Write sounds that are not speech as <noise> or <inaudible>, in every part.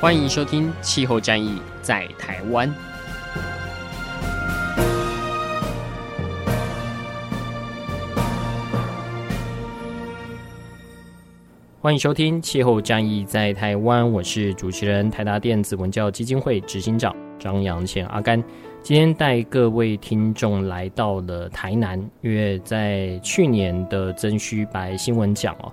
欢迎收听《气候战役在台湾》。欢迎收听《气候战役在台湾》，我是主持人台达电子文教基金会执行长张扬前阿甘。今天带各位听众来到了台南，因为在去年的曾虚白新闻奖哦。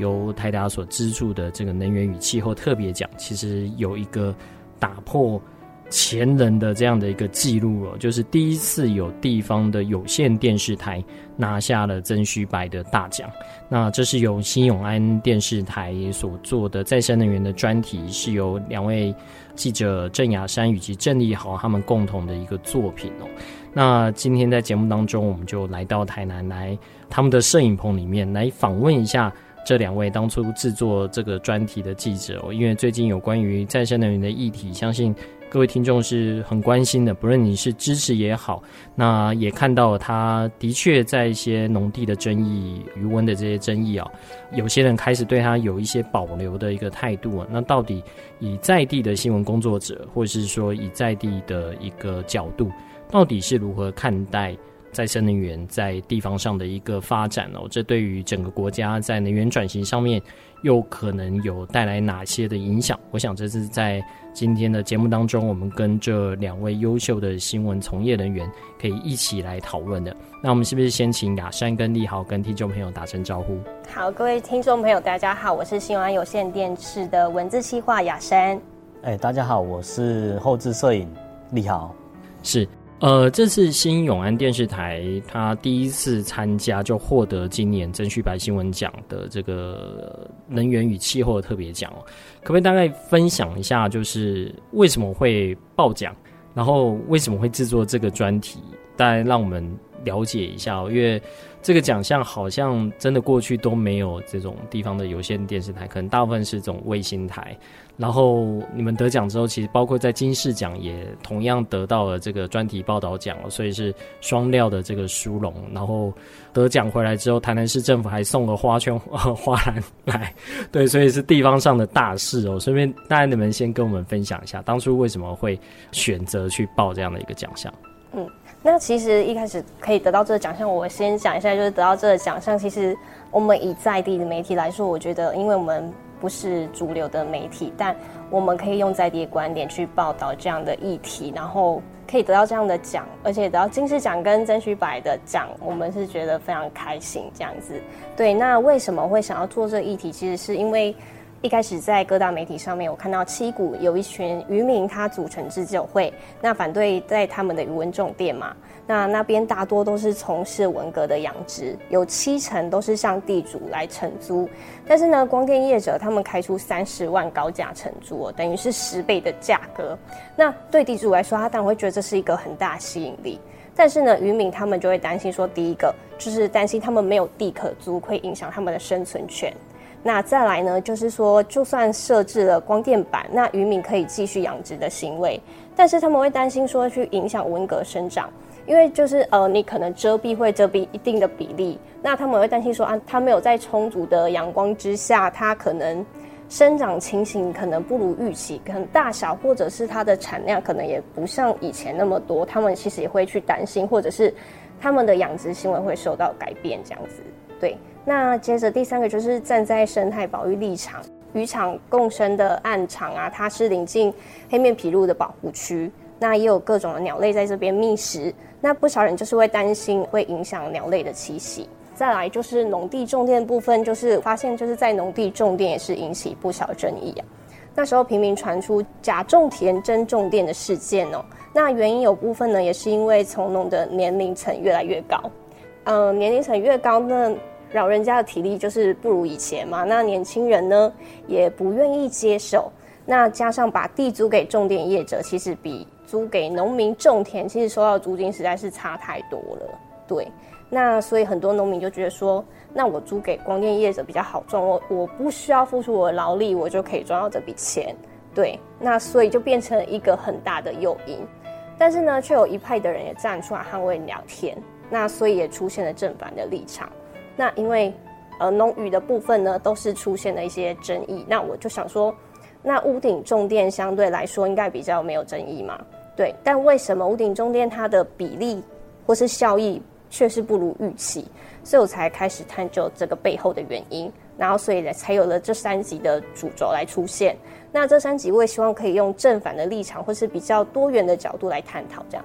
由台达所资助的这个能源与气候特别奖，其实有一个打破前人的这样的一个记录哦，就是第一次有地方的有线电视台拿下了曾虚白的大奖。那这是由新永安电视台所做的再生能源的专题，是由两位记者郑雅珊以及郑立豪他们共同的一个作品哦。那今天在节目当中，我们就来到台南来他们的摄影棚里面来访问一下。这两位当初制作这个专题的记者，因为最近有关于再生能源的议题，相信各位听众是很关心的。不论你是支持也好，那也看到他的确在一些农地的争议、余温的这些争议啊，有些人开始对他有一些保留的一个态度啊。那到底以在地的新闻工作者，或者是说以在地的一个角度，到底是如何看待？再生能源在地方上的一个发展哦，这对于整个国家在能源转型上面又可能有带来哪些的影响？我想这是在今天的节目当中，我们跟这两位优秀的新闻从业人员可以一起来讨论的。那我们是不是先请雅珊跟利豪跟听众朋友打声招呼？好，各位听众朋友，大家好，我是新永安有线电视的文字企划雅珊。哎，大家好，我是后置摄影利豪，是。呃，这次新永安电视台他第一次参加就获得今年曾旭白新闻奖的这个能源与气候的特别奖哦，可不可以大概分享一下，就是为什么会报奖，然后为什么会制作这个专题，大概让我们了解一下哦，因为。这个奖项好像真的过去都没有这种地方的有线电视台，可能大部分是这种卫星台。然后你们得奖之后，其实包括在金视奖也同样得到了这个专题报道奖，所以是双料的这个殊荣。然后得奖回来之后，台南市政府还送了花圈、<laughs> 花篮来，对，所以是地方上的大事哦。顺便，大家你们先跟我们分享一下，当初为什么会选择去报这样的一个奖项？嗯。那其实一开始可以得到这个奖项，我先讲一下，就是得到这个奖项，其实我们以在地的媒体来说，我觉得，因为我们不是主流的媒体，但我们可以用在地的观点去报道这样的议题，然后可以得到这样的奖，而且得到金狮奖跟曾虚白的奖，我们是觉得非常开心这样子。对，那为什么会想要做这个议题？其实是因为。一开始在各大媒体上面，我看到七股有一群渔民，他组成自救会，那反对在他们的渔文种电嘛。那那边大多都是从事文革的养殖，有七成都是向地主来承租。但是呢，光电业者他们开出三十万高价承租，等于是十倍的价格。那对地主来说，他当然会觉得这是一个很大吸引力。但是呢，渔民他们就会担心说，第一个就是担心他们没有地可租，会影响他们的生存权。那再来呢，就是说，就算设置了光电板，那渔民可以继续养殖的行为，但是他们会担心说去影响文革生长，因为就是呃，你可能遮蔽会遮蔽一定的比例，那他们会担心说啊，它没有在充足的阳光之下，它可能生长情形可能不如预期，可能大小或者是它的产量可能也不像以前那么多，他们其实也会去担心，或者是他们的养殖行为会受到改变这样子，对。那接着第三个就是站在生态保育立场，渔场共生的岸场啊，它是临近黑面琵鹭的保护区，那也有各种的鸟类在这边觅食，那不少人就是会担心会影响鸟类的栖息。再来就是农地种电部分，就是发现就是在农地种电也是引起不小争议啊。那时候频频传出假种田真种电的事件哦，那原因有部分呢，也是因为从农的年龄层越来越高，嗯、年龄层越高呢。老人家的体力就是不如以前嘛，那年轻人呢也不愿意接受。那加上把地租给种电业者，其实比租给农民种田，其实收到租金实在是差太多了。对，那所以很多农民就觉得说，那我租给光电业者比较好赚，我我不需要付出我的劳力，我就可以赚到这笔钱。对，那所以就变成一个很大的诱因。但是呢，却有一派的人也站出来捍卫良田，那所以也出现了正反的立场。那因为呃农渔的部分呢，都是出现了一些争议。那我就想说，那屋顶种电相对来说应该比较没有争议嘛？对，但为什么屋顶种电它的比例或是效益却是不如预期？所以我才开始探究这个背后的原因，然后所以才有了这三集的主轴来出现。那这三集我也希望可以用正反的立场，或是比较多元的角度来探讨这样。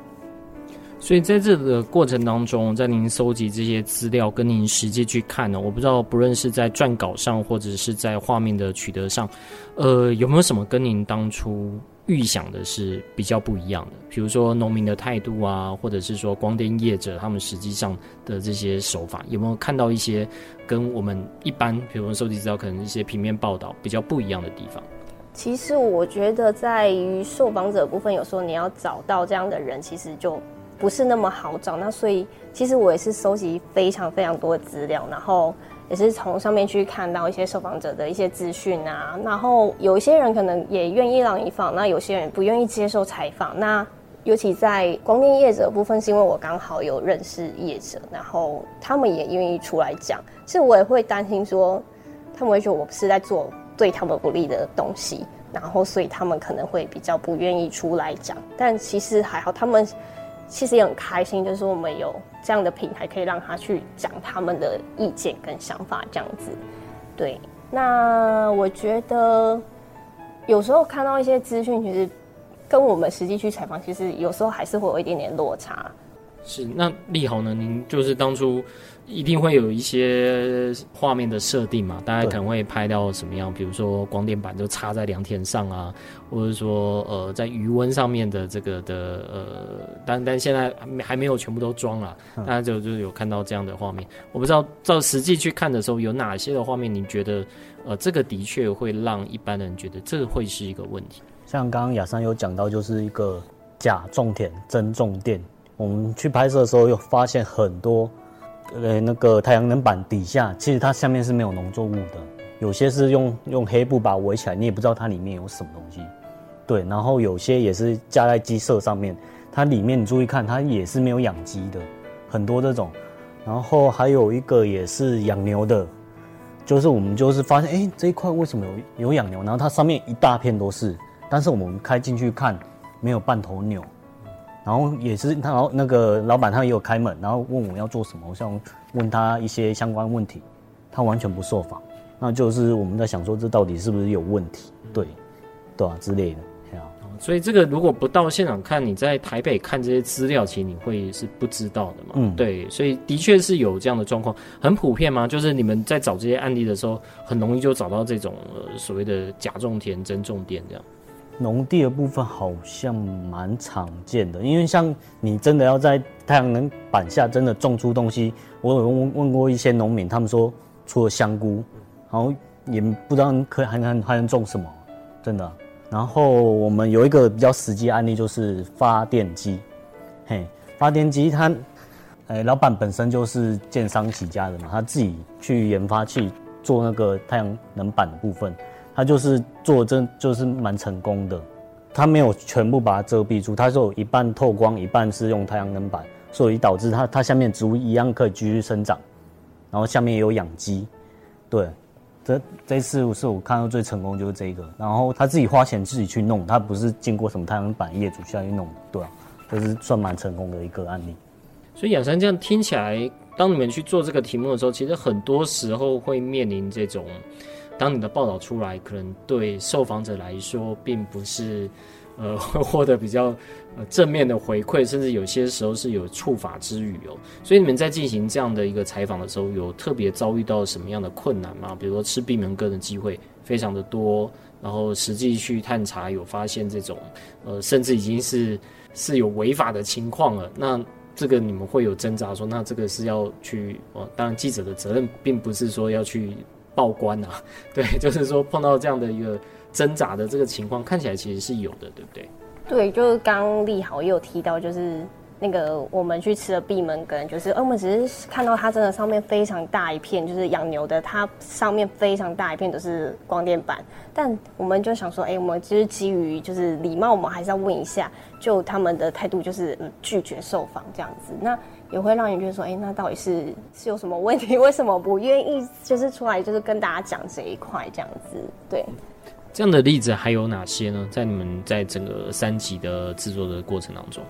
所以在这个过程当中，在您搜集这些资料，跟您实际去看呢，我不知道不论是在撰稿上，或者是在画面的取得上，呃，有没有什么跟您当初预想的是比较不一样的？比如说农民的态度啊，或者是说光电业者他们实际上的这些手法，有没有看到一些跟我们一般，比如说搜集资料可能一些平面报道比较不一样的地方？其实我觉得，在于受访者部分，有时候你要找到这样的人，其实就不是那么好找。那所以，其实我也是收集非常非常多的资料，然后也是从上面去看到一些受访者的一些资讯啊。然后有一些人可能也愿意让你访，那有些人不愿意接受采访。那尤其在光电业者部分，是因为我刚好有认识业者，然后他们也愿意出来讲。其实我也会担心说，他们会觉得我不是在做。对他们不利的东西，然后所以他们可能会比较不愿意出来讲，但其实还好，他们其实也很开心，就是我们有这样的平台可以让他去讲他们的意见跟想法这样子。对，那我觉得有时候看到一些资讯，其实跟我们实际去采访，其实有时候还是会有一点点落差。是，那利豪呢？您就是当初。一定会有一些画面的设定嘛，大家可能会拍到什么样？比如说光电板就插在良田上啊，或者说呃在余温上面的这个的呃，但但现在还没还没有全部都装了，大家就就有看到这样的画面。我不知道照实际去看的时候，有哪些的画面，你觉得呃这个的确会让一般人觉得这会是一个问题？像刚刚雅珊有讲到，就是一个假种田真种电，我们去拍摄的时候又发现很多。呃，那个太阳能板底下，其实它下面是没有农作物的，有些是用用黑布把它围起来，你也不知道它里面有什么东西。对，然后有些也是架在鸡舍上面，它里面你注意看，它也是没有养鸡的，很多这种。然后还有一个也是养牛的，就是我们就是发现，哎，这一块为什么有有养牛？然后它上面一大片都是，但是我们开进去看，没有半头牛。然后也是他，然后那个老板他也有开门，然后问我要做什么，我想问他一些相关问题，他完全不受访，那就是我们在想说这到底是不是有问题，对，对啊之类的，对啊。所以这个如果不到现场看，你在台北看这些资料，其实你会是不知道的嘛。嗯，对，所以的确是有这样的状况，很普遍吗？就是你们在找这些案例的时候，很容易就找到这种呃所谓的假种田真种田这样。农地的部分好像蛮常见的，因为像你真的要在太阳能板下真的种出东西，我有问问过一些农民，他们说除了香菇，然后也不知道可还能还能种什么，真的。然后我们有一个比较实际案例，就是发电机，嘿，发电机它，哎，老板本身就是建商起家的嘛，他自己去研发去做那个太阳能板的部分。他就是做真就是蛮成功的，他没有全部把它遮蔽住，他是有一半透光，一半是用太阳能板，所以导致它它下面植物一样可以继续生长，然后下面也有养鸡，对，这这次是我看到最成功就是这个，然后他自己花钱自己去弄，他不是经过什么太阳能板业主下去弄，对啊，这是算蛮成功的一个案例。所以养生这样听起来，当你们去做这个题目的时候，其实很多时候会面临这种。当你的报道出来，可能对受访者来说，并不是，呃，会 <laughs> 获得比较呃正面的回馈，甚至有些时候是有触法之语哦。所以你们在进行这样的一个采访的时候，有特别遭遇到什么样的困难吗？比如说吃闭门羹的机会非常的多，然后实际去探查有发现这种，呃，甚至已经是是有违法的情况了。那这个你们会有挣扎说，那这个是要去，哦，当然记者的责任并不是说要去。报关啊，<laughs> 对，<laughs> 就是说碰到这样的一个挣扎的这个情况，看起来其实是有的，对不对？对，就是刚立豪也有提到，就是。那个我们去吃的闭门羹，就是，我们只是看到它真的上面非常大一片，就是养牛的，它上面非常大一片都是光电板，但我们就想说，哎、我们其实基于就是礼貌，我们还是要问一下，就他们的态度就是嗯拒绝受访这样子，那也会让你觉得说，哎、欸，那到底是是有什么问题？<laughs> 为什么不愿意就是出来就是跟大家讲这一块这样子？对，这样的例子还有哪些呢？在你们在整个三级的制作的过程当中？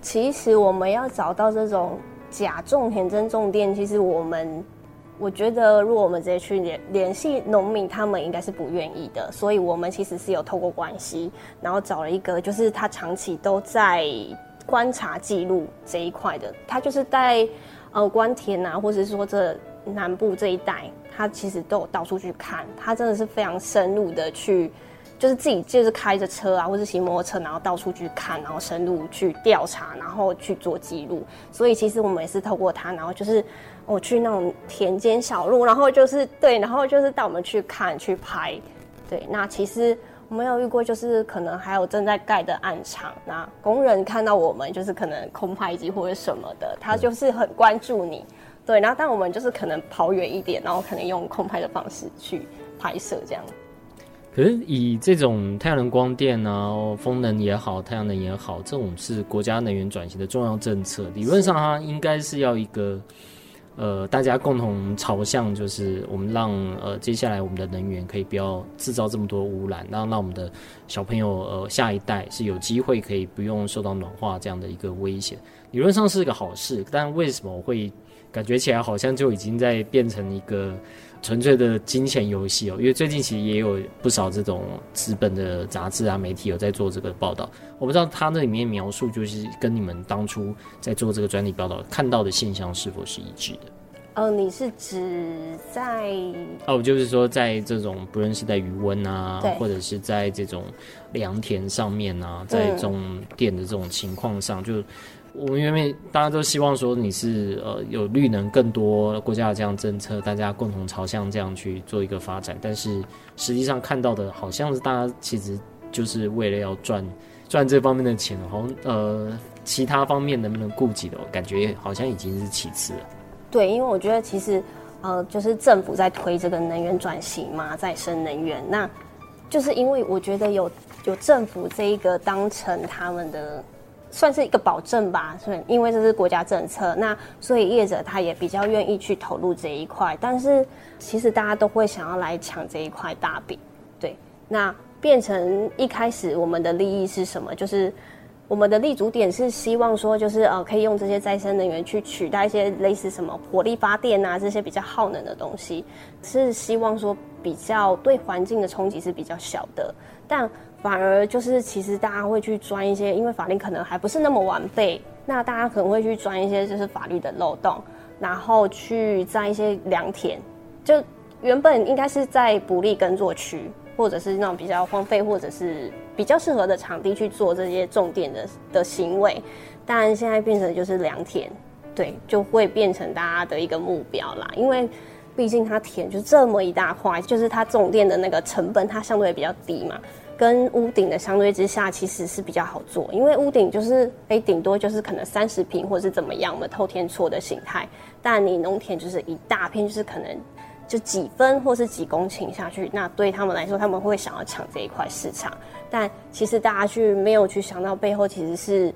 其实我们要找到这种假种田真种店，其实我们我觉得，如果我们直接去联联系农民，他们应该是不愿意的。所以，我们其实是有透过关系，然后找了一个，就是他长期都在观察记录这一块的。他就是在呃关田啊，或者是说这南部这一带，他其实都有到处去看。他真的是非常深入的去。就是自己就是开着车啊，或者骑摩托车，然后到处去看，然后深入去调查，然后去做记录。所以其实我们也是透过他，然后就是我去那种田间小路，然后就是对，然后就是带我们去看去拍。对，那其实我们有遇过，就是可能还有正在盖的暗场，那工人看到我们就是可能空拍机或者什么的，他就是很关注你。对，然后但我们就是可能跑远一点，然后可能用空拍的方式去拍摄这样。可是以这种太阳能光电啊，风能也好，太阳能也好，这种是国家能源转型的重要政策。理论上，它应该是要一个，呃，大家共同朝向，就是我们让呃接下来我们的能源可以不要制造这么多污染，让让我们的小朋友呃下一代是有机会可以不用受到暖化这样的一个危险。理论上是一个好事，但为什么会感觉起来好像就已经在变成一个？纯粹的金钱游戏哦，因为最近其实也有不少这种资本的杂志啊、媒体有在做这个报道。我不知道他那里面描述，就是跟你们当初在做这个专题报道看到的现象是否是一致的？哦，你是指在哦，就是说在这种不论是在余温啊，或者是在这种良田上面啊，在这种电的这种情况上，嗯、就。我们原本大家都希望说你是呃有绿能更多国家的这样政策，大家共同朝向这样去做一个发展。但是实际上看到的好像是大家其实就是为了要赚赚这方面的钱，好像呃其他方面能不能顾及的，感觉好像已经是其次了。对，因为我觉得其实呃就是政府在推这个能源转型嘛，再生能源，那就是因为我觉得有有政府这一个当成他们的。算是一个保证吧，所以因为这是国家政策，那所以业者他也比较愿意去投入这一块。但是其实大家都会想要来抢这一块大饼，对。那变成一开始我们的利益是什么？就是我们的立足点是希望说，就是呃可以用这些再生能源去取代一些类似什么火力发电啊这些比较耗能的东西，是希望说比较对环境的冲击是比较小的，但。反而就是，其实大家会去钻一些，因为法令可能还不是那么完备，那大家可能会去钻一些就是法律的漏洞，然后去在一些良田，就原本应该是在不利耕作区，或者是那种比较荒废，或者是比较适合的场地去做这些种电的的行为，但现在变成就是良田，对，就会变成大家的一个目标啦，因为毕竟它田就这么一大块，就是它种电的那个成本它相对比较低嘛。跟屋顶的相对之下，其实是比较好做，因为屋顶就是哎，顶多就是可能三十平或者是怎么样，的透天厝的形态。但你农田就是一大片，就是可能就几分或是几公顷下去，那对他们来说，他们会想要抢这一块市场。但其实大家去没有去想到背后，其实是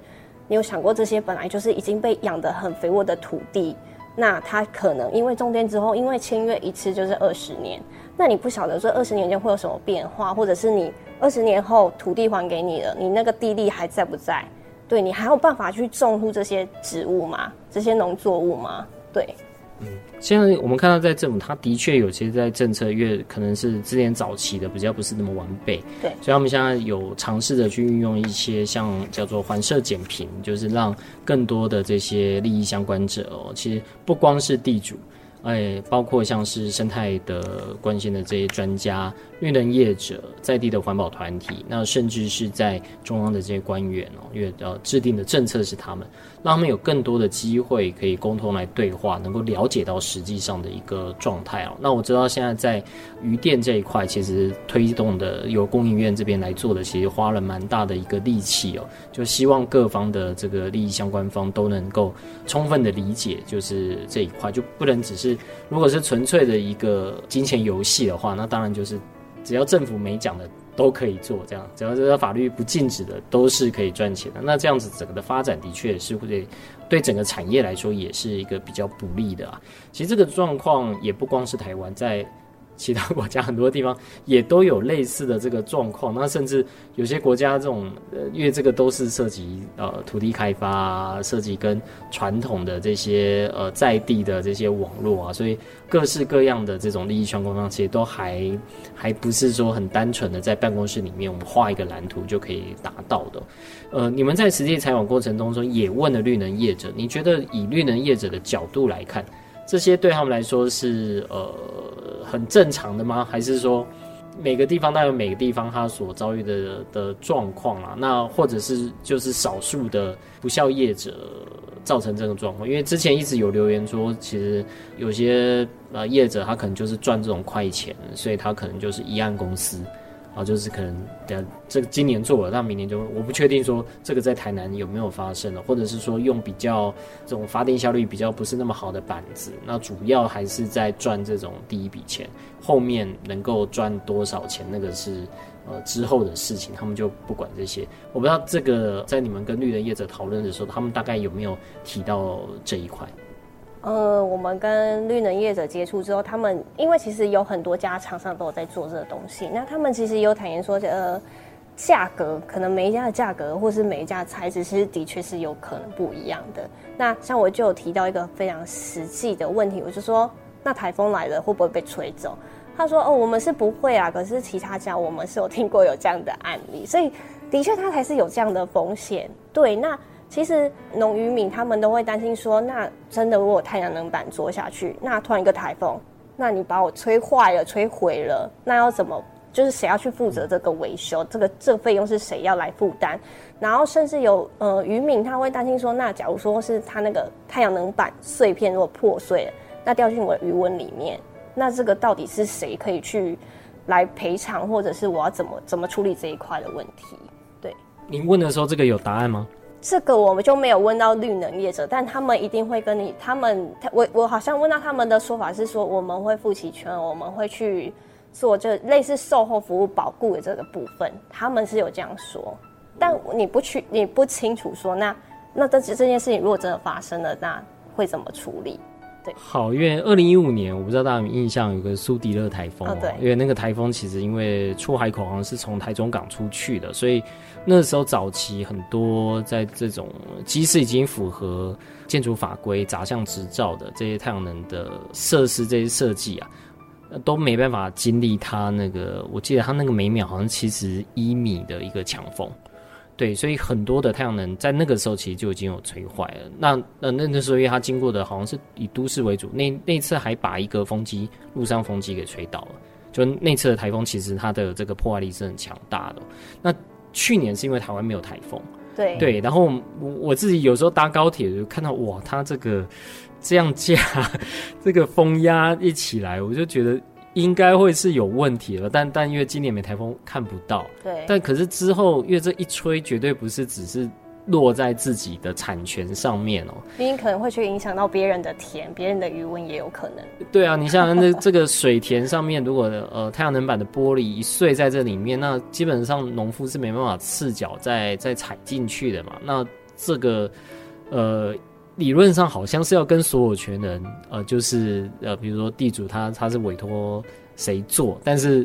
你有想过这些本来就是已经被养得很肥沃的土地，那他可能因为中间之后，因为签约一次就是二十年，那你不晓得说二十年间会有什么变化，或者是你。二十年后土地还给你了，你那个地利还在不在？对，你还有办法去种出这些植物吗？这些农作物吗？对，嗯，现在我们看到在政府，它的确有些在政策，越可能是之前早期的比较不是那么完备，对，所以他们现在有尝试着去运用一些像叫做环社减贫，就是让更多的这些利益相关者哦，其实不光是地主。哎，包括像是生态的关心的这些专家、绿能业者、在地的环保团体，那甚至是在中央的这些官员哦，因为呃制定的政策是他们，让他们有更多的机会可以沟通来对话，能够了解到实际上的一个状态哦。那我知道现在在渔电这一块，其实推动的由供应院这边来做的，其实花了蛮大的一个力气哦，就希望各方的这个利益相关方都能够充分的理解，就是这一块就不能只是。如果是纯粹的一个金钱游戏的话，那当然就是只要政府没讲的都可以做，这样只要这个法律不禁止的都是可以赚钱的。那这样子整个的发展的确是会对整个产业来说也是一个比较不利的啊。其实这个状况也不光是台湾在。其他国家很多地方也都有类似的这个状况，那甚至有些国家这种，呃，因为这个都是涉及呃土地开发啊，涉及跟传统的这些呃在地的这些网络啊，所以各式各样的这种利益相关方，其实都还还不是说很单纯的在办公室里面我们画一个蓝图就可以达到的。呃，你们在实际采访过程当中也问了绿能业者，你觉得以绿能业者的角度来看，这些对他们来说是呃。很正常的吗？还是说每个地方都有每个地方他所遭遇的的状况啊？那或者是就是少数的不肖业者造成这个状况？因为之前一直有留言说，其实有些呃业者他可能就是赚这种快钱，所以他可能就是一案公司。啊，就是可能等这个今年做了，那明年就我不确定说这个在台南有没有发生了，或者是说用比较这种发电效率比较不是那么好的板子，那主要还是在赚这种第一笔钱，后面能够赚多少钱，那个是呃之后的事情，他们就不管这些。我不知道这个在你们跟绿能业者讨论的时候，他们大概有没有提到这一块？呃，我们跟绿能业者接触之后，他们因为其实有很多家厂商都有在做这个东西，那他们其实有坦言说，呃，价格可能每一家的价格或是每一家材质，其实的确是有可能不一样的。那像我就有提到一个非常实际的问题，我就说，那台风来了会不会被吹走？他说，哦，我们是不会啊，可是其他家我们是有听过有这样的案例，所以的确它还是有这样的风险。对，那。其实农渔民他们都会担心说，那真的如果太阳能板做下去，那突然一个台风，那你把我吹坏了、吹毁了，那要怎么？就是谁要去负责这个维修？这个这个费用是谁要来负担？然后甚至有呃渔民他会担心说，那假如说是他那个太阳能板碎片如果破碎了，那掉进我的鱼塭里面，那这个到底是谁可以去来赔偿，或者是我要怎么怎么处理这一块的问题？对，您问的时候，这个有答案吗？这个我们就没有问到绿能业者，但他们一定会跟你，他们我我好像问到他们的说法是说，我们会负起全，我们会去做这类似售后服务保固的这个部分，他们是有这样说，但你不去，你不清楚说，那那这这件事情如果真的发生了，那会怎么处理？好，因为二零一五年，我不知道大家有没有印象，有个苏迪勒台风，哦，对，因为那个台风其实因为出海口好像是从台中港出去的，所以那时候早期很多在这种即使已经符合建筑法规、杂项执照的这些太阳能的设施，这些设计啊，都没办法经历它那个，我记得它那个每秒好像七十一米的一个强风。对，所以很多的太阳能在那个时候其实就已经有吹坏了。那那那那时候，因为它经过的好像是以都市为主，那那次还把一个风机路上风机给吹倒了。就那次的台风，其实它的这个破坏力是很强大的。那去年是因为台湾没有台风，对对。然后我我自己有时候搭高铁就看到哇，它这个这样架，<laughs> 这个风压一起来，我就觉得。应该会是有问题了，但但因为今年没台风看不到，对。但可是之后，因为这一吹，绝对不是只是落在自己的产权上面哦，你可能会去影响到别人的田，别人的余温也有可能。对啊，你像那这个水田上面，如果呃太阳能板的玻璃一碎在这里面，那基本上农夫是没办法赤脚再再踩进去的嘛。那这个呃。理论上好像是要跟所有权人，呃，就是呃，比如说地主他他是委托谁做，但是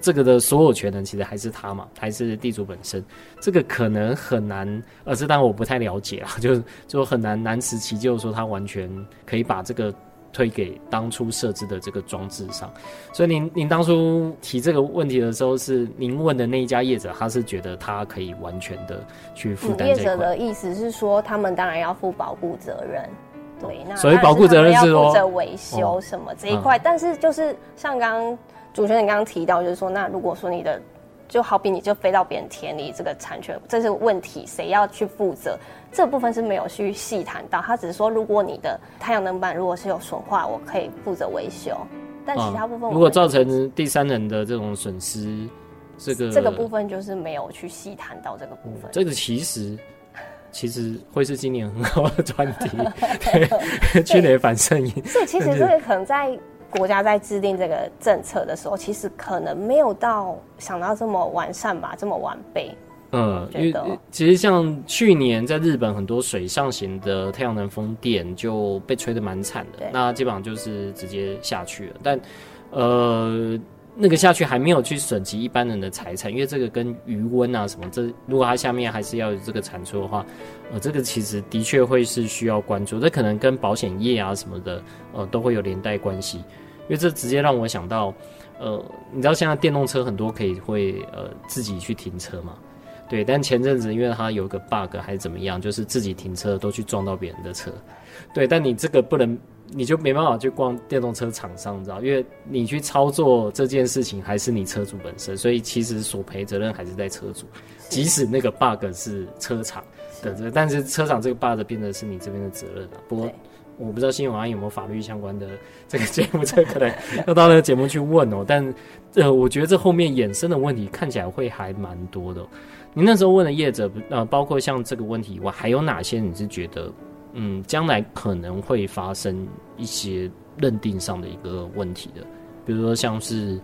这个的所有权人其实还是他嘛，还是地主本身，这个可能很难，呃，这当然我不太了解啊，<laughs> 就就很难难辞其咎说他完全可以把这个。推给当初设置的这个装置上，所以您您当初提这个问题的时候，是您问的那一家业者，他是觉得他可以完全的去负担。业者的意思是说，他们当然要负保护责任，对，那所以保护责任是负责维修什么这一块，但是就是像刚刚主持人刚刚提到，就是说，那如果说你的就好比你就飞到别人田里，这个产权这是问题，谁要去负责？这部分是没有去细谈到，他只是说，如果你的太阳能板如果是有损坏，我可以负责维修，但其他部分、啊、如果造成第三人的这种损失。这个这个部分就是没有去细谈到这个部分。这个其实其实会是今年很好的专题，<laughs> <laughs> 去年反胜音。所以其实这个可能在国家在制定这个政策的时候，其实可能没有到想到这么完善吧，这么完备。嗯，因为其实像去年在日本很多水上型的太阳能风电就被吹得蛮惨的，那基本上就是直接下去了。但呃。那个下去还没有去损及一般人的财产，因为这个跟余温啊什么，这如果它下面还是要有这个产出的话，呃，这个其实的确会是需要关注，这可能跟保险业啊什么的，呃，都会有连带关系，因为这直接让我想到，呃，你知道现在电动车很多可以会呃自己去停车嘛，对，但前阵子因为它有个 bug 还是怎么样，就是自己停车都去撞到别人的车，对，但你这个不能。你就没办法去逛电动车厂商，你知道？因为你去操作这件事情还是你车主本身，所以其实索赔责任还是在车主。即使那个 bug 是车厂的这，但是车厂这个 bug 变得是你这边的责任了。不过我不知道新闻安有没有法律相关的这个节目，这可能要到那个节目去问哦。但呃，我觉得这后面衍生的问题看起来会还蛮多的。你那时候问的业者，呃，包括像这个问题以外，还有哪些你是觉得？嗯，将来可能会发生一些认定上的一个问题的，比如说像是，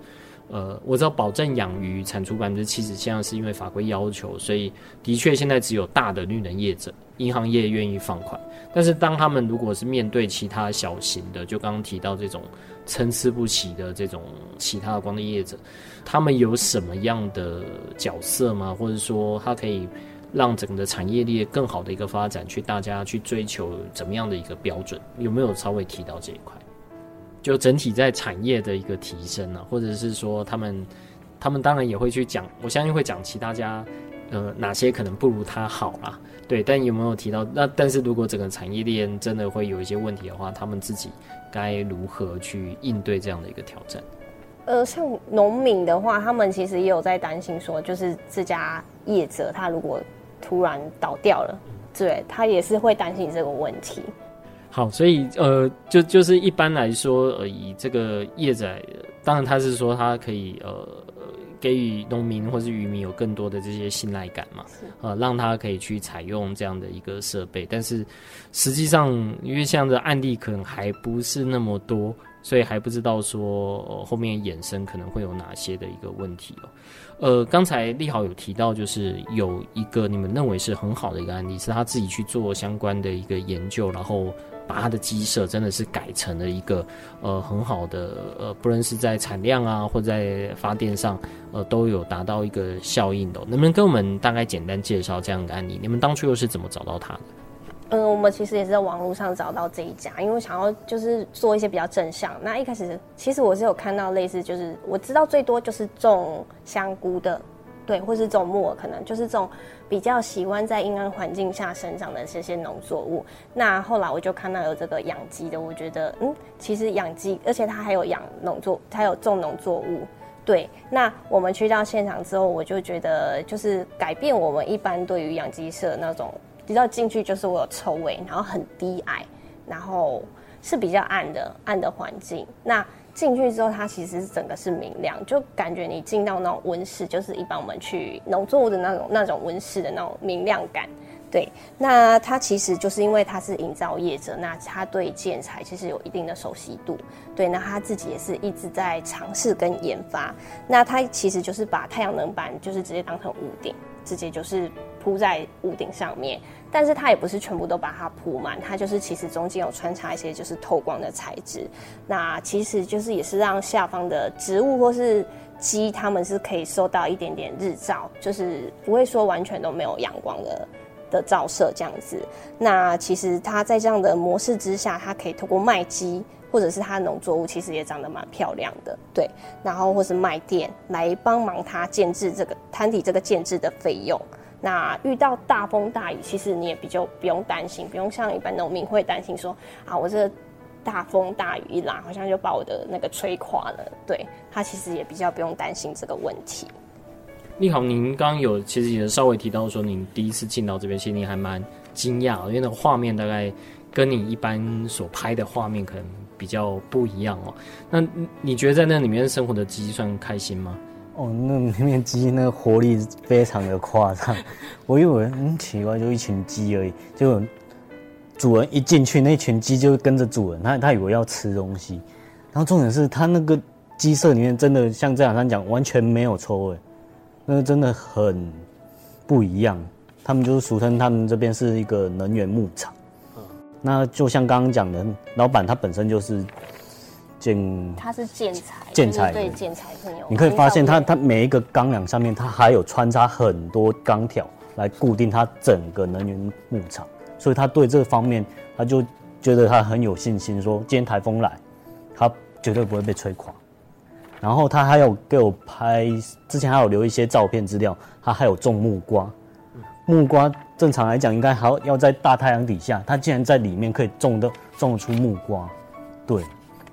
呃，我知道保证养鱼产出百分之七十，现在是因为法规要求，所以的确现在只有大的绿能业者、银行业愿意放款。但是当他们如果是面对其他小型的，就刚刚提到这种参差不齐的这种其他的光的业者，他们有什么样的角色吗？或者说他可以？让整个产业链更好的一个发展，去大家去追求怎么样的一个标准？有没有稍微提到这一块？就整体在产业的一个提升呢、啊，或者是说他们，他们当然也会去讲，我相信会讲其他家，呃，哪些可能不如他好啦。对，但有没有提到？那但是如果整个产业链真的会有一些问题的话，他们自己该如何去应对这样的一个挑战？呃，像农民的话，他们其实也有在担心说，就是这家业者他如果突然倒掉了，对，他也是会担心这个问题。好，所以呃，就就是一般来说，呃，以这个业者，当然他是说他可以呃给予农民或是渔民有更多的这些信赖感嘛，是呃，让他可以去采用这样的一个设备。但是实际上，因为这样的案例可能还不是那么多，所以还不知道说，呃，后面衍生可能会有哪些的一个问题哦。呃，刚才利豪有提到，就是有一个你们认为是很好的一个案例，是他自己去做相关的一个研究，然后把他的鸡舍真的是改成了一个呃很好的呃，不论是在产量啊，或在发电上，呃，都有达到一个效应的。能不能跟我们大概简单介绍这样的案例？你们当初又是怎么找到他的？嗯，我们其实也是在网络上找到这一家，因为想要就是做一些比较正向。那一开始其实我是有看到类似，就是我知道最多就是种香菇的，对，或是种木耳，可能就是这种比较喜欢在阴暗环境下生长的这些农作物。那后来我就看到有这个养鸡的，我觉得嗯，其实养鸡，而且它还有养农作，它有种农作物。对，那我们去到现场之后，我就觉得就是改变我们一般对于养鸡舍那种。比较进去就是我有臭味，然后很低矮，然后是比较暗的暗的环境。那进去之后，它其实整个是明亮，就感觉你进到那种温室，就是一般我们去农作物的那种那种温室的那种明亮感。对，那它其实就是因为它是营造业者，那他对建材其实有一定的熟悉度。对，那他自己也是一直在尝试跟研发。那他其实就是把太阳能板就是直接当成屋顶，直接就是铺在屋顶上面。但是它也不是全部都把它铺满，它就是其实中间有穿插一些就是透光的材质，那其实就是也是让下方的植物或是鸡，它们是可以受到一点点日照，就是不会说完全都没有阳光的的照射这样子。那其实它在这样的模式之下，它可以透过卖鸡或者是它农作物，其实也长得蛮漂亮的，对，然后或是卖电来帮忙它建置这个摊底这个建置的费用。那遇到大风大雨，其实你也比较不用担心，不用像一般农民会担心说啊，我这大风大雨一来，好像就把我的那个吹垮了。对，他其实也比较不用担心这个问题。立豪，您刚刚有其实也稍微提到说，您第一次进到这边，其实您还蛮惊讶，因为那个画面大概跟你一般所拍的画面可能比较不一样哦。那你觉得在那里面生活的鸡算开心吗？哦，那里面鸡那个活力非常的夸张，<laughs> 我以为很奇怪，就一群鸡而已，就主人一进去，那群鸡就跟着主人，他他以为要吃东西，然后重点是他那个鸡舍里面真的像这两三讲，完全没有臭味。那个真的很不一样，他们就是俗称他们这边是一个能源牧场。嗯，那就像刚刚讲的，老板他本身就是建，他是建材，建材对建材很有。你可以发现他他每一个钢梁上面，他还有穿插很多钢条来固定他整个能源牧场，所以他对这方面他就觉得他很有信心，说今天台风来，他绝对不会被吹垮。然后他还有给我拍，之前还有留一些照片资料，他还有种木瓜。木瓜正常来讲应该还要在大太阳底下，他竟然在里面可以种的种出木瓜。对，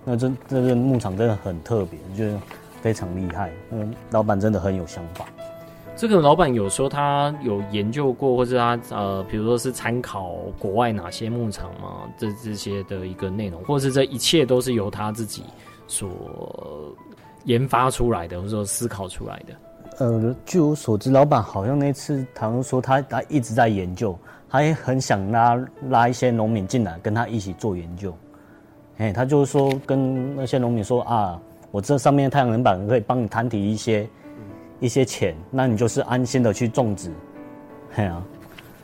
那这这个牧场真的很特别，我觉得非常厉害。嗯，老板真的很有想法。这个老板有说他有研究过，或者他呃，比如说是参考国外哪些牧场吗？这这些的一个内容，或是这一切都是由他自己所。研发出来的，或者说思考出来的。呃，据我所知，老板好像那次唐说他他一直在研究，他也很想拉拉一些农民进来跟他一起做研究。哎，他就是说跟那些农民说啊，我这上面太阳能板可以帮你摊提一些、一些钱，那你就是安心的去种植。嘿啊。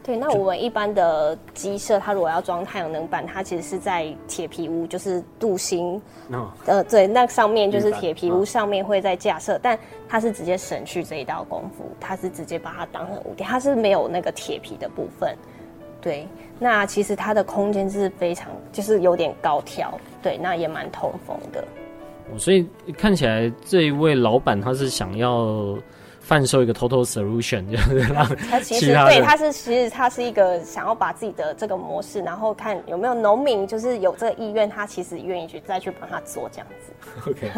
对，那我们一般的鸡舍，它如果要装太阳能板，它其实是在铁皮屋，就是镀锌。哦。呃，对，那上面就是铁皮屋，上面会再架设，但它是直接省去这一道功夫，它是直接把它当成屋顶，它是没有那个铁皮的部分。对，那其实它的空间是非常，就是有点高挑，对，那也蛮通风的。所以看起来这一位老板他是想要。贩售一个 total solution，就是让他其实对他是其实他是一个想要把自己的这个模式，然后看有没有农民就是有这个意愿，他其实愿意去再去帮他做这样子。OK，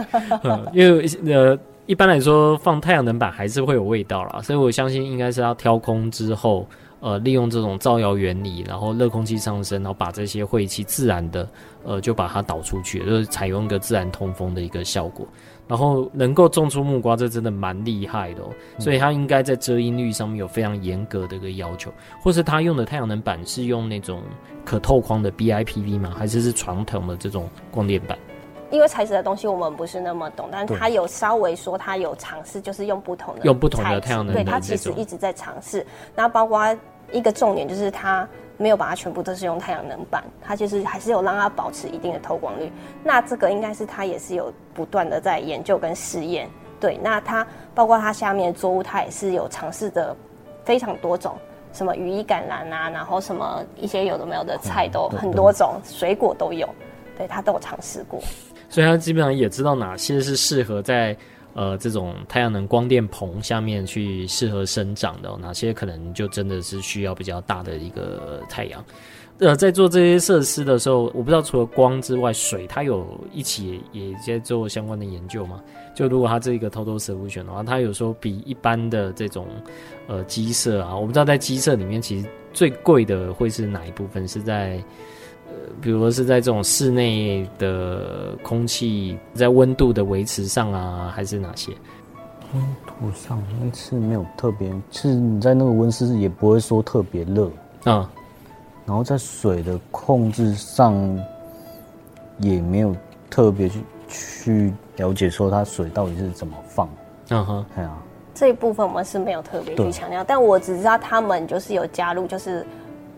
嗯，因为呃一般来说放太阳能板还是会有味道啦，所以我相信应该是要挑空之后，呃，利用这种造谣原理，然后热空气上升，然后把这些晦气自然的呃就把它导出去，就是采用一个自然通风的一个效果。然后能够种出木瓜，这真的蛮厉害的哦。所以它应该在遮阴率上面有非常严格的一个要求，或是它用的太阳能板是用那种可透光的 BIPV 吗？还是是传统的这种光电板？因为材质的东西我们不是那么懂，但是他有稍微说他有尝试，就是用不同的用不同的太阳能板，对，他其实一直在尝试。然后包括一个重点就是他。没有把它全部都是用太阳能板，它就是还是有让它保持一定的透光率。那这个应该是它也是有不断的在研究跟试验。对，那它包括它下面的作物，它也是有尝试的非常多种，什么羽衣甘蓝啊，然后什么一些有的没有的菜都很多种，水果都有，对，它都有尝试过。所以它基本上也知道哪些是适合在。呃，这种太阳能光电棚下面去适合生长的，哦，哪些可能就真的是需要比较大的一个太阳。呃，在做这些设施的时候，我不知道除了光之外，水它有一起也在做相关的研究吗？就如果它这个 total solution 的话，它有时候比一般的这种呃鸡舍啊，我不知道在鸡舍里面其实最贵的会是哪一部分？是在？比如说是在这种室内的空气，在温度的维持上啊，还是哪些？温度上那次没有特别，是你在那个温室也不会说特别热啊。然后在水的控制上也没有特别去去了解说它水到底是怎么放。嗯哼，对啊。这一部分我们是没有特别去强调，但我只知道他们就是有加入，就是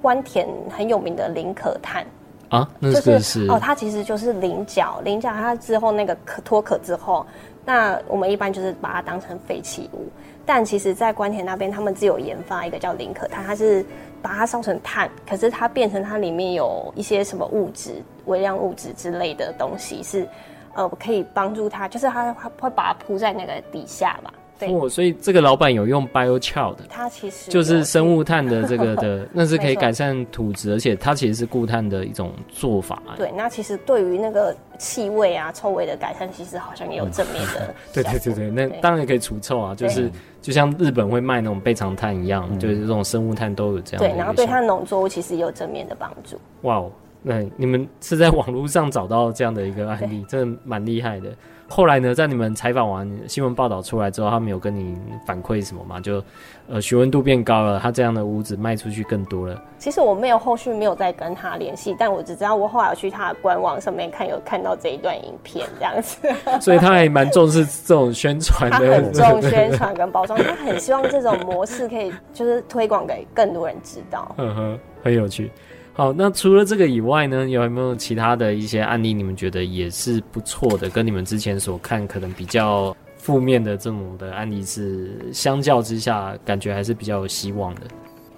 关田很有名的林可炭。啊，那是就是哦，它其实就是菱角，菱角它之后那个壳脱壳之后，那我们一般就是把它当成废弃物。但其实，在关田那边，他们自有研发一个叫菱壳炭，它是把它烧成碳，可是它变成它里面有一些什么物质、微量物质之类的东西，是呃可以帮助它，就是它会把它铺在那个底下嘛。对哦，所以这个老板有用 biochar 的，它其实就是生物炭的这个的，<laughs> 那是可以改善土质，而且它其实是固碳的一种做法。对，那其实对于那个气味啊、臭味的改善，其实好像也有正面的。<laughs> 对对对对，那当然也可以除臭啊，就是就像日本会卖那种备长炭一样，就是这种生物炭都有这样。对，然后对它的农作物其实也有正面的帮助。哇哦，那你们是在网络上找到这样的一个案例，真的蛮厉害的。后来呢，在你们采访完新闻报道出来之后，他们有跟你反馈什么吗？就呃，询问度变高了，他这样的屋子卖出去更多了。其实我没有后续没有再跟他联系，但我只知道我后来有去他的官网上面看，有看到这一段影片这样子。<laughs> <laughs> 所以他还蛮重视这种宣传的，他很重宣传跟包装，他很希望这种模式可以就是推广给更多人知道。<laughs> 嗯哼，很有趣。好，那除了这个以外呢，有没有其他的一些案例？你们觉得也是不错的，跟你们之前所看可能比较负面的这种的案例是相较之下，感觉还是比较有希望的。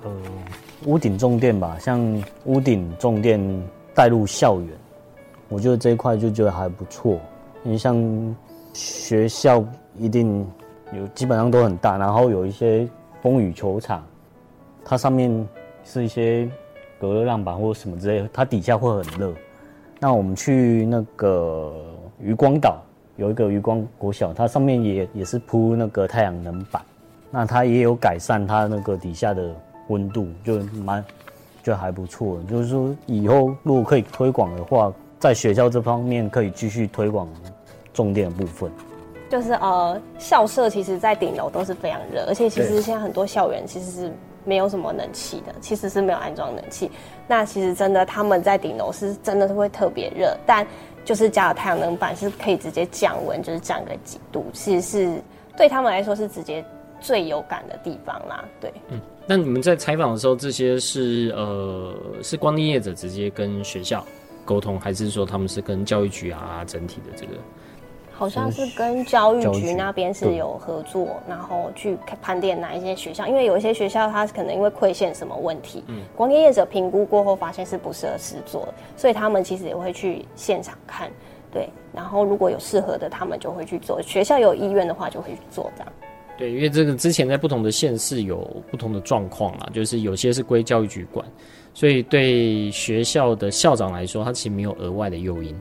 呃，屋顶重电吧，像屋顶重电带入校园，我觉得这一块就觉得还不错。因为像学校一定有，基本上都很大，然后有一些风雨球场，它上面是一些。隔热浪板或者什么之类的，它底下会很热。那我们去那个渔光岛有一个渔光国小，它上面也也是铺那个太阳能板，那它也有改善它那个底下的温度，就蛮就还不错。就是说以后如果可以推广的话，在学校这方面可以继续推广重电的部分。就是呃，校舍其实在顶楼都是非常热，而且其实现在很多校园其实是。没有什么冷气的，其实是没有安装冷气。那其实真的他们在顶楼是真的是会特别热，但就是加了太阳能板是可以直接降温，就是降个几度，其实是对他们来说是直接最有感的地方啦。对，嗯，那你们在采访的时候，这些是呃是光业者直接跟学校沟通，还是说他们是跟教育局啊整体的这个？好像是跟教育局那边是有合作，然后去盘点哪一些学校，因为有一些学校它可能因为馈线什么问题，嗯，光电业者评估过后发现是不适合施作，所以他们其实也会去现场看，对，然后如果有适合的，他们就会去做。学校有意愿的话，就会去做这样。对，因为这个之前在不同的县市有不同的状况啊，就是有些是归教育局管，所以对学校的校长来说，他其实没有额外的诱因。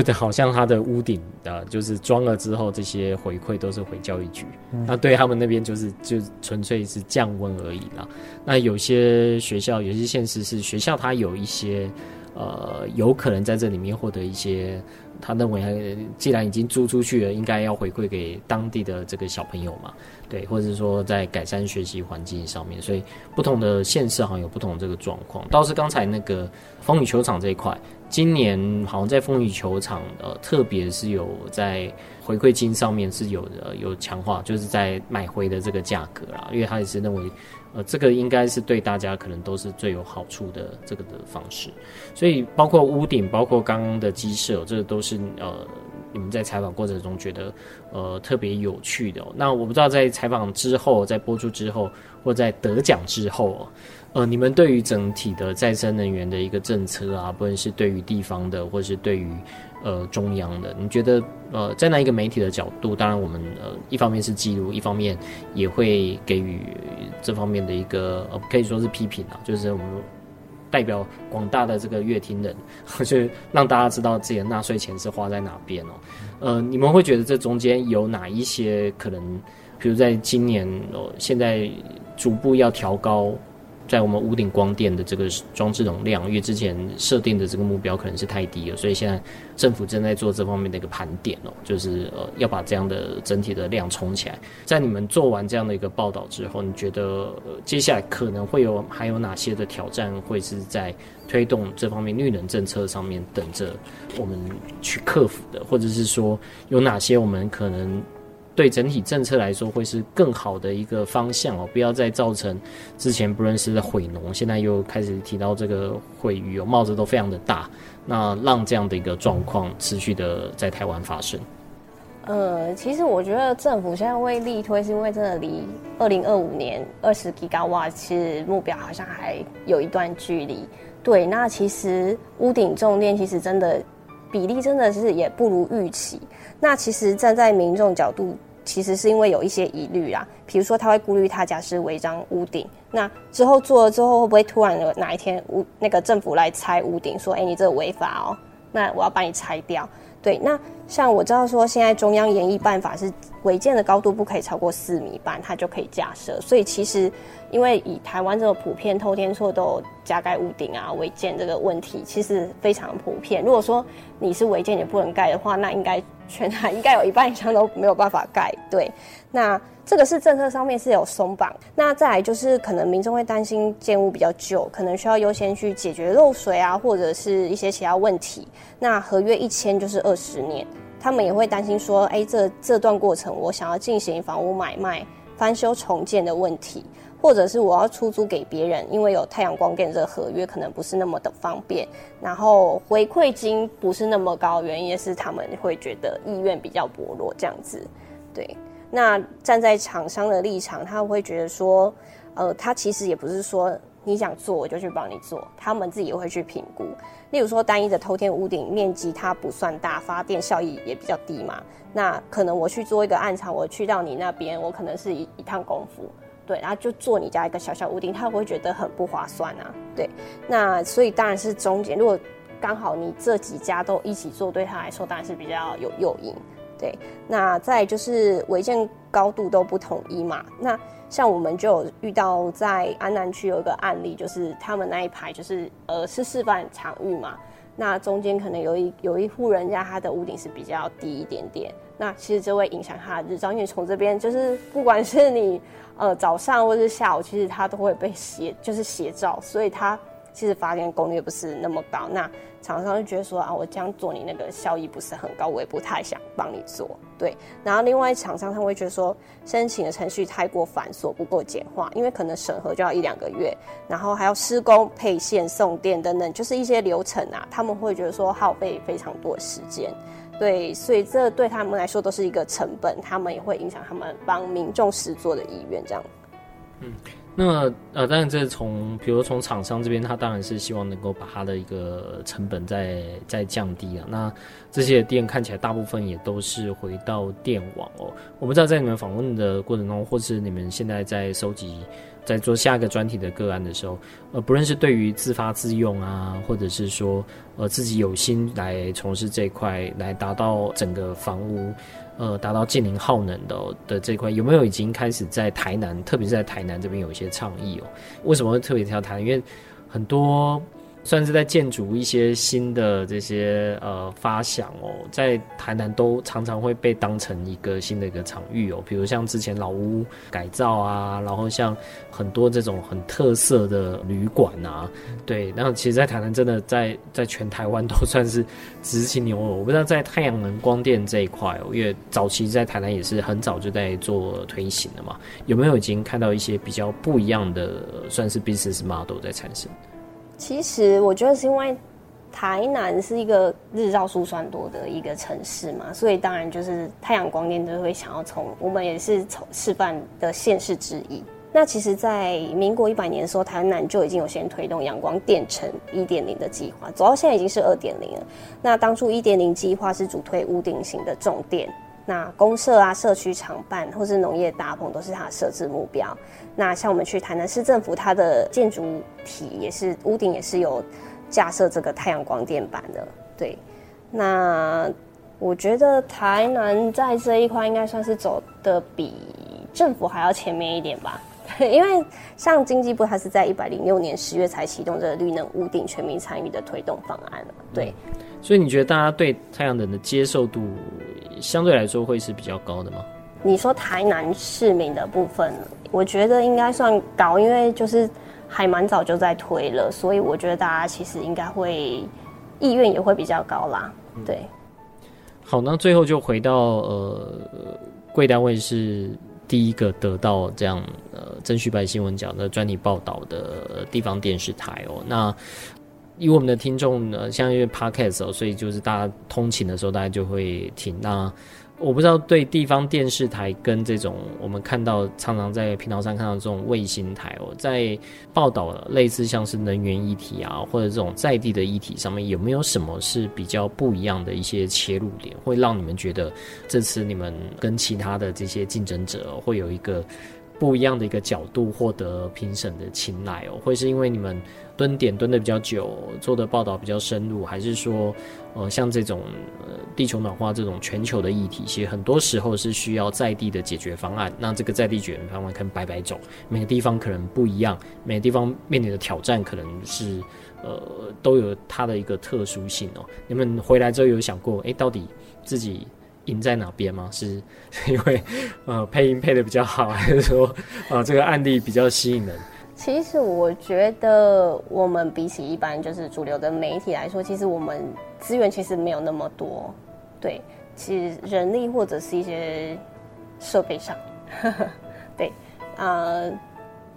就好像他的屋顶的，就是装了之后，这些回馈都是回教育局。嗯、那对他们那边就是就纯粹是降温而已啦。那有些学校，有些县市是学校，它有一些呃，有可能在这里面获得一些，他认为既然已经租出去了，应该要回馈给当地的这个小朋友嘛。对，或者是说在改善学习环境上面，所以不同的县市好像有不同的这个状况。倒是刚才那个风雨球场这一块。今年好像在风雨球场，呃，特别是有在回馈金上面是有的有强化，就是在买回的这个价格啦，因为他也是认为，呃，这个应该是对大家可能都是最有好处的这个的方式，所以包括屋顶，包括刚刚的鸡舍，这个都是呃。你们在采访过程中觉得，呃，特别有趣的。那我不知道在采访之后，在播出之后，或在得奖之后，呃，你们对于整体的再生能源的一个政策啊，不论是对于地方的，或是对于呃中央的，你觉得呃，在那一个媒体的角度，当然我们呃一方面是记录，一方面也会给予这方面的一个呃可以说是批评啊，就是我们。代表广大的这个乐听人，<laughs> 就让大家知道自己的纳税钱是花在哪边哦。呃，你们会觉得这中间有哪一些可能，比如在今年哦，现在逐步要调高。在我们屋顶光电的这个装置容量，因为之前设定的这个目标可能是太低了，所以现在政府正在做这方面的一个盘点哦，就是呃要把这样的整体的量冲起来。在你们做完这样的一个报道之后，你觉得接下来可能会有还有哪些的挑战会是在推动这方面绿能政策上面等着我们去克服的，或者是说有哪些我们可能？对整体政策来说，会是更好的一个方向哦，不要再造成之前不认识的毁农，现在又开始提到这个毁鱼哦，帽子都非常的大，那让这样的一个状况持续的在台湾发生。呃，其实我觉得政府现在会力推，是因为真的离二零二五年二十吉瓦其实目标好像还有一段距离。对，那其实屋顶重电其实真的比例真的是也不如预期。那其实站在民众角度其实是因为有一些疑虑啦，比如说他会顾虑他家是违章屋顶，那之后做了之后会不会突然有哪一天屋那个政府来拆屋顶，说，哎，你这个违法哦，那我要把你拆掉。对，那像我知道说现在中央研议办法是违建的高度不可以超过四米半，它就可以架设。所以其实因为以台湾这个普遍偷天厝都加盖屋顶啊违建这个问题，其实非常普遍。如果说你是违建也不能盖的话，那应该全台应该有一半以上都没有办法盖。对，那。这个是政策上面是有松绑，那再来就是可能民众会担心建物比较旧，可能需要优先去解决漏水啊，或者是一些其他问题。那合约一签就是二十年，他们也会担心说，哎，这这段过程我想要进行房屋买卖、翻修重建的问题，或者是我要出租给别人，因为有太阳光电这个合约可能不是那么的方便，然后回馈金不是那么高，原因也是他们会觉得意愿比较薄弱，这样子，对。那站在厂商的立场，他会觉得说，呃，他其实也不是说你想做我就去帮你做，他们自己也会去评估。例如说，单一的透天屋顶面积它不算大，发电效益也比较低嘛。那可能我去做一个暗场，我去到你那边，我可能是一一趟功夫，对，然后就做你家一个小小屋顶，他会觉得很不划算啊。对，那所以当然是中间，如果刚好你这几家都一起做，对他来说当然是比较有诱因。对，那再就是违建高度都不统一嘛。那像我们就有遇到在安南区有一个案例，就是他们那一排就是呃是示范场域嘛。那中间可能有一有一户人家他的屋顶是比较低一点点，那其实就会影响他的日照，因为从这边就是不管是你呃早上或是下午，其实它都会被斜就是斜照，所以它。其实发电功率不是那么高，那厂商就觉得说啊，我这样做你那个效益不是很高，我也不太想帮你做。对，然后另外厂商他会觉得说，申请的程序太过繁琐，不够简化，因为可能审核就要一两个月，然后还要施工、配线、送电等等，就是一些流程啊，他们会觉得说耗费非常多时间。对，所以这对他们来说都是一个成本，他们也会影响他们帮民众实做的意愿，这样。嗯。那呃，当然，这从比如从厂商这边，他当然是希望能够把他的一个成本再再降低啊。那这些店看起来大部分也都是回到电网哦。我不知道在你们访问的过程中，或是你们现在在收集。在做下一个专题的个案的时候，呃，不论是对于自发自用啊，或者是说，呃，自己有心来从事这块，来达到整个房屋，呃，达到近零耗能的的这块，有没有已经开始在台南，特别是在台南这边有一些倡议哦？为什么会特别挑台南？因为很多。算是在建筑一些新的这些呃发想哦，在台南都常常会被当成一个新的一个场域哦，比如像之前老屋改造啊，然后像很多这种很特色的旅馆啊，对，然后其实，在台南真的在在全台湾都算是直起牛耳。我不知道在太阳能光电这一块哦，因为早期在台南也是很早就在做推行的嘛，有没有已经看到一些比较不一样的算是 business model 在产生？其实我觉得是因为台南是一个日照数算多的一个城市嘛，所以当然就是太阳光电都会想要从我们也是从示范的县市之一。那其实，在民国一百年的时候，台南就已经有先推动阳光电城一点零的计划，走到现在已经是二点零了。那当初一点零计划是主推屋顶型的重电。那公社啊、社区常办或是农业大棚都是它的设置目标。那像我们去台南市政府，它的建筑体也是屋顶也是有架设这个太阳光电板的。对，那我觉得台南在这一块应该算是走的比政府还要前面一点吧。<laughs> 因为像经济部，它是在一百零六年十月才启动这个绿能屋顶全民参与的推动方案。对。所以你觉得大家对太阳能的接受度相对来说会是比较高的吗？你说台南市民的部分，我觉得应该算高，因为就是还蛮早就在推了，所以我觉得大家其实应该会意愿也会比较高啦。对。嗯、好，那最后就回到呃，贵单位是第一个得到这样呃曾旭白新闻奖的专题报道的地方电视台哦，那。以我们的听众呢，像因为 podcast 哦，所以就是大家通勤的时候，大家就会听。那我不知道对地方电视台跟这种我们看到常常在频道上看到这种卫星台哦，在报道类似像是能源议题啊，或者这种在地的议题上面，有没有什么是比较不一样的一些切入点，会让你们觉得这次你们跟其他的这些竞争者会有一个不一样的一个角度获得评审的青睐哦？会是因为你们蹲点蹲的比较久，做的报道比较深入，还是说？呃，像这种呃地球暖化这种全球的议题，其实很多时候是需要在地的解决方案。那这个在地解决方案可能百百种，每个地方可能不一样，每个地方面临的挑战可能是呃都有它的一个特殊性哦。你们回来之后有想过，哎，到底自己赢在哪边吗？是因为呃配音配得比较好，还是说啊、呃、这个案例比较吸引人？其实我觉得，我们比起一般就是主流的媒体来说，其实我们资源其实没有那么多。对，其实人力或者是一些设备上，<laughs> 对，呃，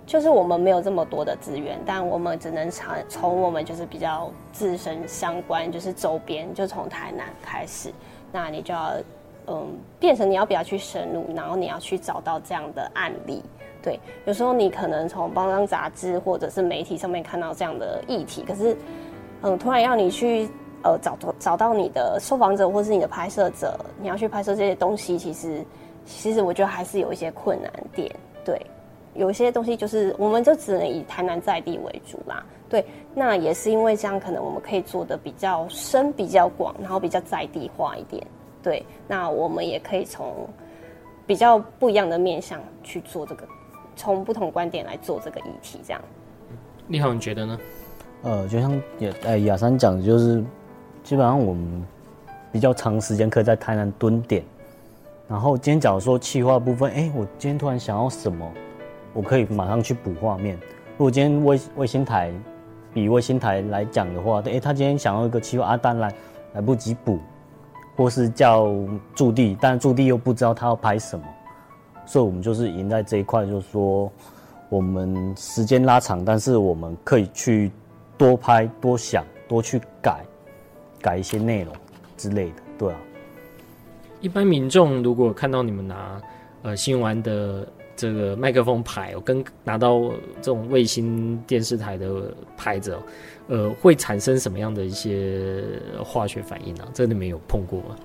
就是我们没有这么多的资源，但我们只能从从我们就是比较自身相关，就是周边，就从台南开始，那你就要嗯，变成你要不要去深入，然后你要去找到这样的案例。对，有时候你可能从报章杂志或者是媒体上面看到这样的议题，可是，嗯，突然要你去呃找找到你的受访者或是你的拍摄者，你要去拍摄这些东西，其实其实我觉得还是有一些困难点。对，有一些东西就是我们就只能以台南在地为主啦。对，那也是因为这样，可能我们可以做的比较深、比较广，然后比较在地化一点。对，那我们也可以从比较不一样的面向去做这个。从不同观点来做这个议题，这样。你好，你觉得呢？呃，就像也呃雅珊讲的，就是基本上我们比较长时间可以在台南蹲点。然后今天假如说企划部分，哎、欸，我今天突然想要什么，我可以马上去补画面。如果今天卫卫星台比卫星台来讲的话，哎、欸，他今天想要一个企划，阿丹来来不及补，或是叫驻地，但驻地又不知道他要拍什么。所以，我们就是赢在这一块，就是说，我们时间拉长，但是我们可以去多拍、多想、多去改，改一些内容之类的，对啊。一般民众如果看到你们拿呃新闻的这个麦克风牌，跟拿到这种卫星电视台的牌子，呃，会产生什么样的一些化学反应呢？这里面有碰过吗？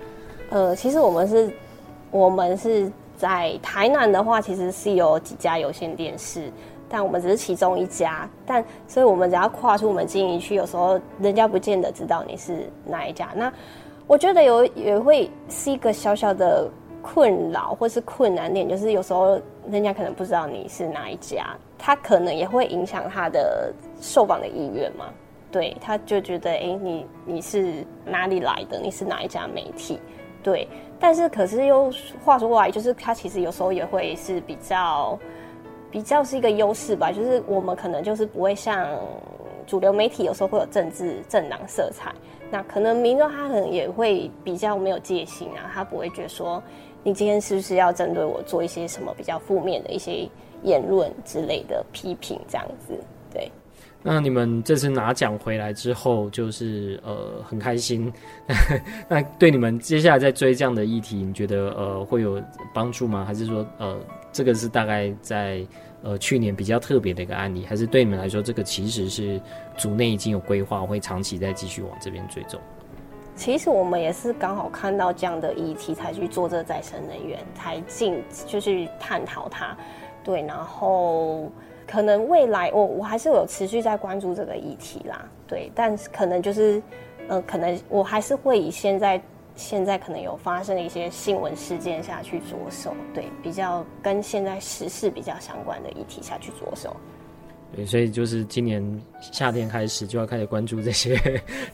呃，其实我们是，我们是。在台南的话，其实是有几家有线电视，但我们只是其中一家。但所以，我们只要跨出我们经营区，有时候人家不见得知道你是哪一家。那我觉得有也会是一个小小的困扰或是困难点，就是有时候人家可能不知道你是哪一家，他可能也会影响他的受访的意愿嘛。对，他就觉得，哎、你你是哪里来的？你是哪一家媒体？对。但是，可是又话说过来，就是它其实有时候也会是比较，比较是一个优势吧。就是我们可能就是不会像主流媒体有时候会有政治政党色彩，那可能民众他可能也会比较没有戒心啊，他不会觉得说你今天是不是要针对我做一些什么比较负面的一些言论之类的批评这样子，对。那你们这次拿奖回来之后，就是呃很开心。<laughs> 那对你们接下来在追这样的议题，你觉得呃会有帮助吗？还是说呃这个是大概在呃去年比较特别的一个案例？还是对你们来说，这个其实是组内已经有规划，会长期再继续往这边追踪？其实我们也是刚好看到这样的议题，才去做这再生能源，才进就是探讨它。对，然后。可能未来我我还是有持续在关注这个议题啦，对，但是可能就是，呃，可能我还是会以现在现在可能有发生的一些新闻事件下去着手，对，比较跟现在时事比较相关的议题下去着手。对，所以就是今年夏天开始就要开始关注这些，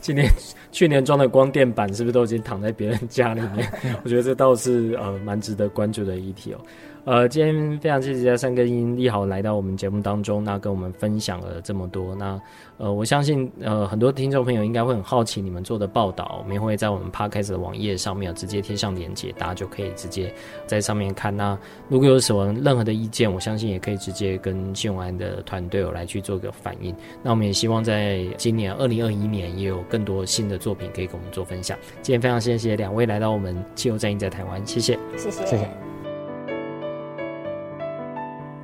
今年去年装的光电板是不是都已经躺在别人家里面？<laughs> 我觉得这倒是呃蛮值得关注的议题哦。呃，今天非常谢谢嘉珊跟立豪来到我们节目当中，那跟我们分享了这么多。那呃，我相信呃很多听众朋友应该会很好奇你们做的报道，我们也会在我们 Podcast 的网页上面直接贴上链接，大家就可以直接在上面看。那如果有什么任何的意见，我相信也可以直接跟信用安的团队有来去做个反应。那我们也希望在今年二零二一年也有更多新的作品可以跟我们做分享。今天非常谢谢两位来到我们气候战役在台湾，谢谢，谢谢，谢谢。